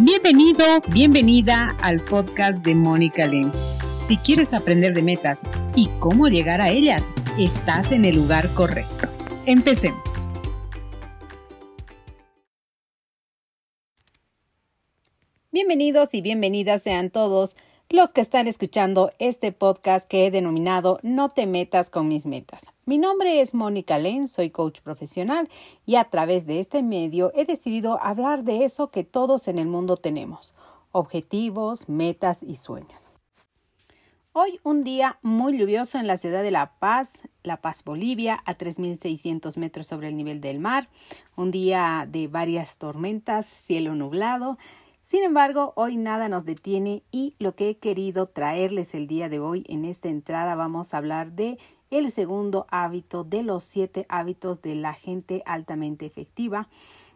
Bienvenido, bienvenida al podcast de Mónica Lenz. Si quieres aprender de metas y cómo llegar a ellas, estás en el lugar correcto. Empecemos. Bienvenidos y bienvenidas sean todos los que están escuchando este podcast que he denominado No te metas con mis metas. Mi nombre es Mónica Len, soy coach profesional y a través de este medio he decidido hablar de eso que todos en el mundo tenemos, objetivos, metas y sueños. Hoy un día muy lluvioso en la ciudad de La Paz, La Paz, Bolivia, a 3.600 metros sobre el nivel del mar, un día de varias tormentas, cielo nublado, sin embargo, hoy nada nos detiene y lo que he querido traerles el día de hoy en esta entrada vamos a hablar de el segundo hábito de los siete hábitos de la gente altamente efectiva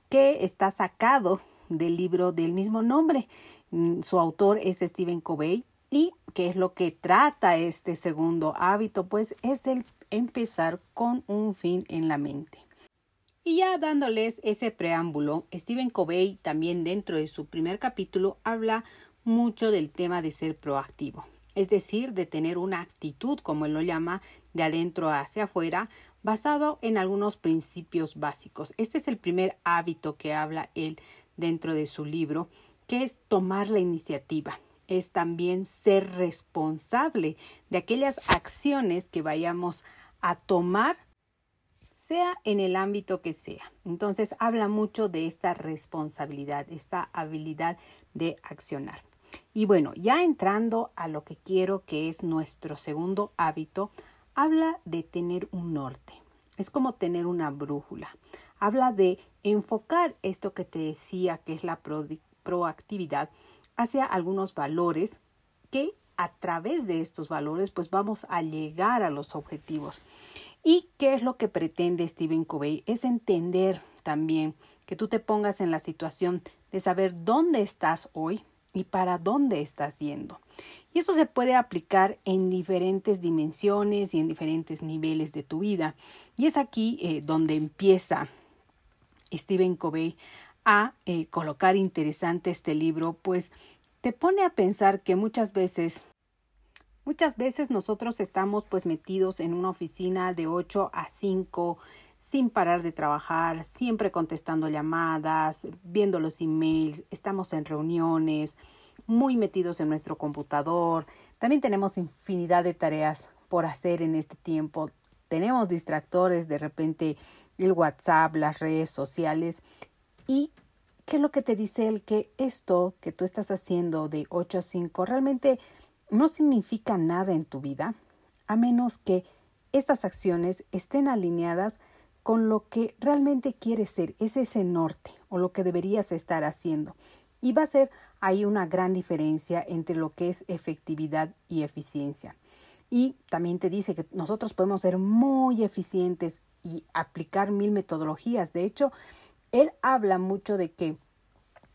que está sacado del libro del mismo nombre. Mm, su autor es Stephen Covey y qué es lo que trata este segundo hábito, pues es el empezar con un fin en la mente. Y ya dándoles ese preámbulo, Stephen Covey también dentro de su primer capítulo habla mucho del tema de ser proactivo, es decir, de tener una actitud, como él lo llama, de adentro hacia afuera, basado en algunos principios básicos. Este es el primer hábito que habla él dentro de su libro, que es tomar la iniciativa, es también ser responsable de aquellas acciones que vayamos a tomar sea en el ámbito que sea. Entonces habla mucho de esta responsabilidad, esta habilidad de accionar. Y bueno, ya entrando a lo que quiero que es nuestro segundo hábito, habla de tener un norte. Es como tener una brújula. Habla de enfocar esto que te decía que es la proactividad hacia algunos valores que a través de estos valores pues vamos a llegar a los objetivos. ¿Y qué es lo que pretende Stephen Covey? Es entender también que tú te pongas en la situación de saber dónde estás hoy y para dónde estás yendo. Y eso se puede aplicar en diferentes dimensiones y en diferentes niveles de tu vida. Y es aquí eh, donde empieza Stephen Covey a eh, colocar interesante este libro, pues te pone a pensar que muchas veces Muchas veces nosotros estamos pues metidos en una oficina de 8 a 5 sin parar de trabajar, siempre contestando llamadas, viendo los emails, estamos en reuniones, muy metidos en nuestro computador. También tenemos infinidad de tareas por hacer en este tiempo. Tenemos distractores, de repente el WhatsApp, las redes sociales. ¿Y qué es lo que te dice el que esto que tú estás haciendo de 8 a 5 realmente no significa nada en tu vida a menos que estas acciones estén alineadas con lo que realmente quieres ser, es ese norte o lo que deberías estar haciendo. Y va a ser ahí una gran diferencia entre lo que es efectividad y eficiencia. Y también te dice que nosotros podemos ser muy eficientes y aplicar mil metodologías. De hecho, él habla mucho de que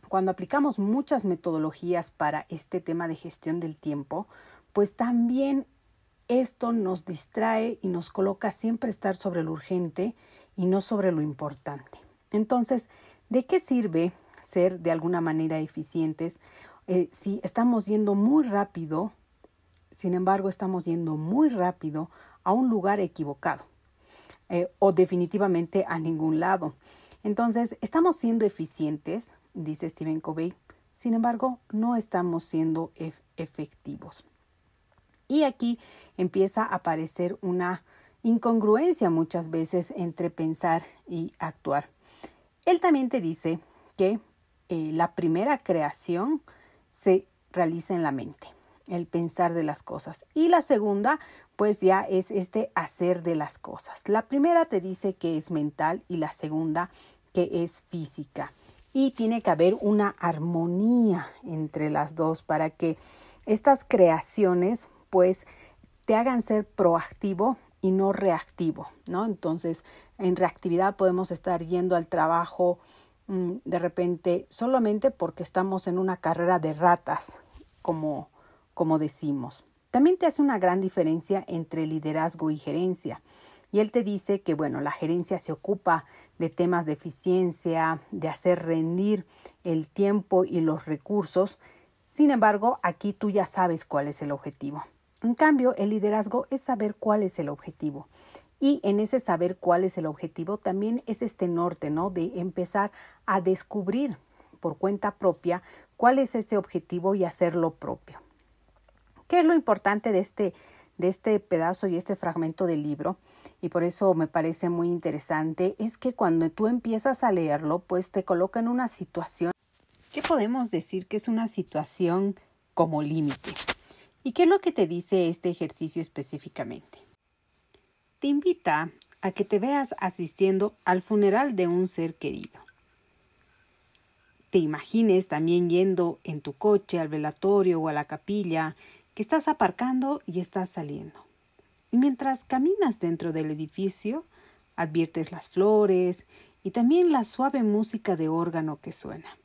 cuando aplicamos muchas metodologías para este tema de gestión del tiempo, pues también esto nos distrae y nos coloca siempre estar sobre lo urgente y no sobre lo importante. Entonces, ¿de qué sirve ser de alguna manera eficientes eh, si estamos yendo muy rápido, sin embargo estamos yendo muy rápido a un lugar equivocado eh, o definitivamente a ningún lado? Entonces, estamos siendo eficientes, dice Stephen Covey. Sin embargo, no estamos siendo efectivos. Y aquí empieza a aparecer una incongruencia muchas veces entre pensar y actuar. Él también te dice que eh, la primera creación se realiza en la mente, el pensar de las cosas. Y la segunda, pues ya es este hacer de las cosas. La primera te dice que es mental y la segunda que es física y tiene que haber una armonía entre las dos para que estas creaciones pues te hagan ser proactivo y no reactivo, ¿no? Entonces, en reactividad podemos estar yendo al trabajo mm, de repente solamente porque estamos en una carrera de ratas, como, como decimos. También te hace una gran diferencia entre liderazgo y gerencia. Y él te dice que, bueno, la gerencia se ocupa de temas de eficiencia, de hacer rendir el tiempo y los recursos. Sin embargo, aquí tú ya sabes cuál es el objetivo. En cambio, el liderazgo es saber cuál es el objetivo. Y en ese saber cuál es el objetivo también es este norte, ¿no? De empezar a descubrir por cuenta propia cuál es ese objetivo y hacerlo propio. ¿Qué es lo importante de este, de este pedazo y este fragmento del libro? Y por eso me parece muy interesante, es que cuando tú empiezas a leerlo, pues te coloca en una situación, ¿qué podemos decir que es una situación como límite? ¿Y qué es lo que te dice este ejercicio específicamente? Te invita a que te veas asistiendo al funeral de un ser querido. Te imagines también yendo en tu coche al velatorio o a la capilla, que estás aparcando y estás saliendo. Y mientras caminas dentro del edificio, adviertes las flores y también la suave música de órgano que suena.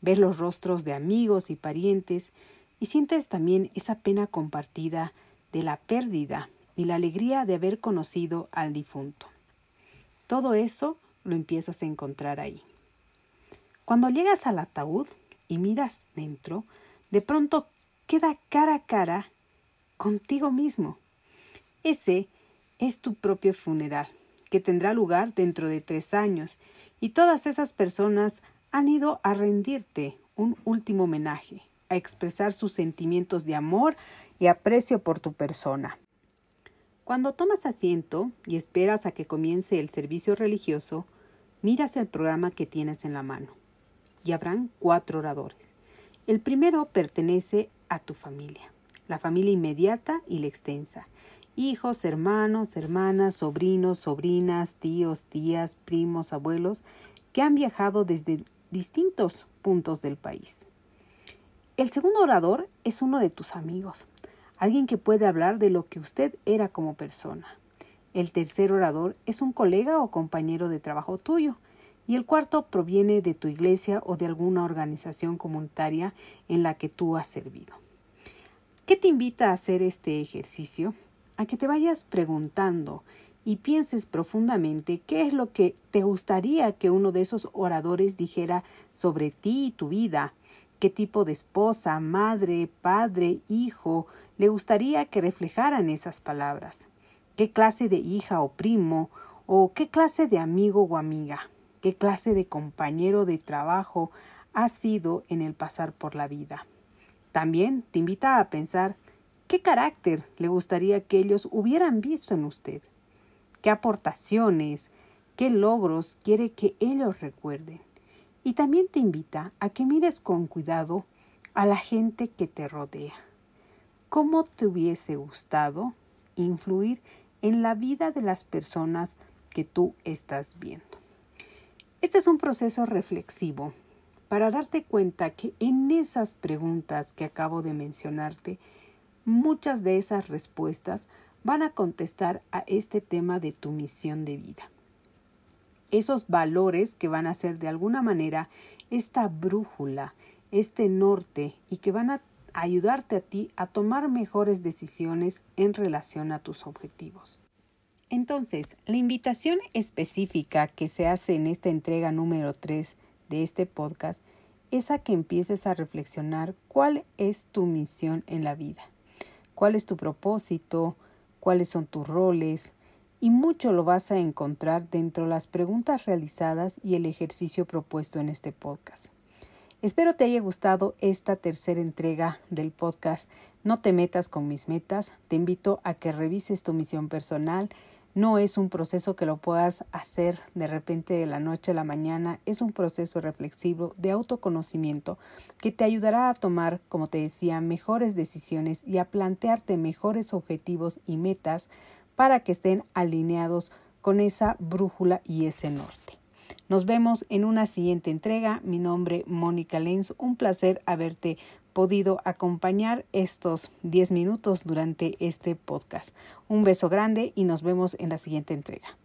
Ves los rostros de amigos y parientes y sientes también esa pena compartida de la pérdida y la alegría de haber conocido al difunto. Todo eso lo empiezas a encontrar ahí. Cuando llegas al ataúd y miras dentro, de pronto queda cara a cara contigo mismo. Ese es tu propio funeral, que tendrá lugar dentro de tres años, y todas esas personas han ido a rendirte un último homenaje, a expresar sus sentimientos de amor y aprecio por tu persona. Cuando tomas asiento y esperas a que comience el servicio religioso, miras el programa que tienes en la mano. Y habrán cuatro oradores. El primero pertenece a tu familia, la familia inmediata y la extensa. Hijos, hermanos, hermanas, sobrinos, sobrinas, tíos, tías, primos, abuelos, que han viajado desde distintos puntos del país. El segundo orador es uno de tus amigos, alguien que puede hablar de lo que usted era como persona. El tercer orador es un colega o compañero de trabajo tuyo. Y el cuarto proviene de tu iglesia o de alguna organización comunitaria en la que tú has servido. ¿Qué te invita a hacer este ejercicio? A que te vayas preguntando y pienses profundamente qué es lo que te gustaría que uno de esos oradores dijera sobre ti y tu vida, qué tipo de esposa, madre, padre, hijo, le gustaría que reflejaran esas palabras, qué clase de hija o primo, o qué clase de amigo o amiga, qué clase de compañero de trabajo ha sido en el pasar por la vida. También te invita a pensar qué carácter le gustaría que ellos hubieran visto en usted, qué aportaciones, qué logros quiere que ellos recuerden. Y también te invita a que mires con cuidado a la gente que te rodea. ¿Cómo te hubiese gustado influir en la vida de las personas que tú estás viendo? Este es un proceso reflexivo para darte cuenta que en esas preguntas que acabo de mencionarte, muchas de esas respuestas van a contestar a este tema de tu misión de vida. Esos valores que van a ser de alguna manera esta brújula, este norte y que van a ayudarte a ti a tomar mejores decisiones en relación a tus objetivos. Entonces, la invitación específica que se hace en esta entrega número 3 de este podcast es a que empieces a reflexionar cuál es tu misión en la vida, cuál es tu propósito, cuáles son tus roles, y mucho lo vas a encontrar dentro de las preguntas realizadas y el ejercicio propuesto en este podcast. Espero te haya gustado esta tercera entrega del podcast No te metas con mis metas. Te invito a que revises tu misión personal. No es un proceso que lo puedas hacer de repente de la noche a la mañana. Es un proceso reflexivo de autoconocimiento que te ayudará a tomar, como te decía, mejores decisiones y a plantearte mejores objetivos y metas para que estén alineados con esa brújula y ese norte. Nos vemos en una siguiente entrega. Mi nombre Mónica Lenz. Un placer haberte podido acompañar estos 10 minutos durante este podcast. Un beso grande y nos vemos en la siguiente entrega.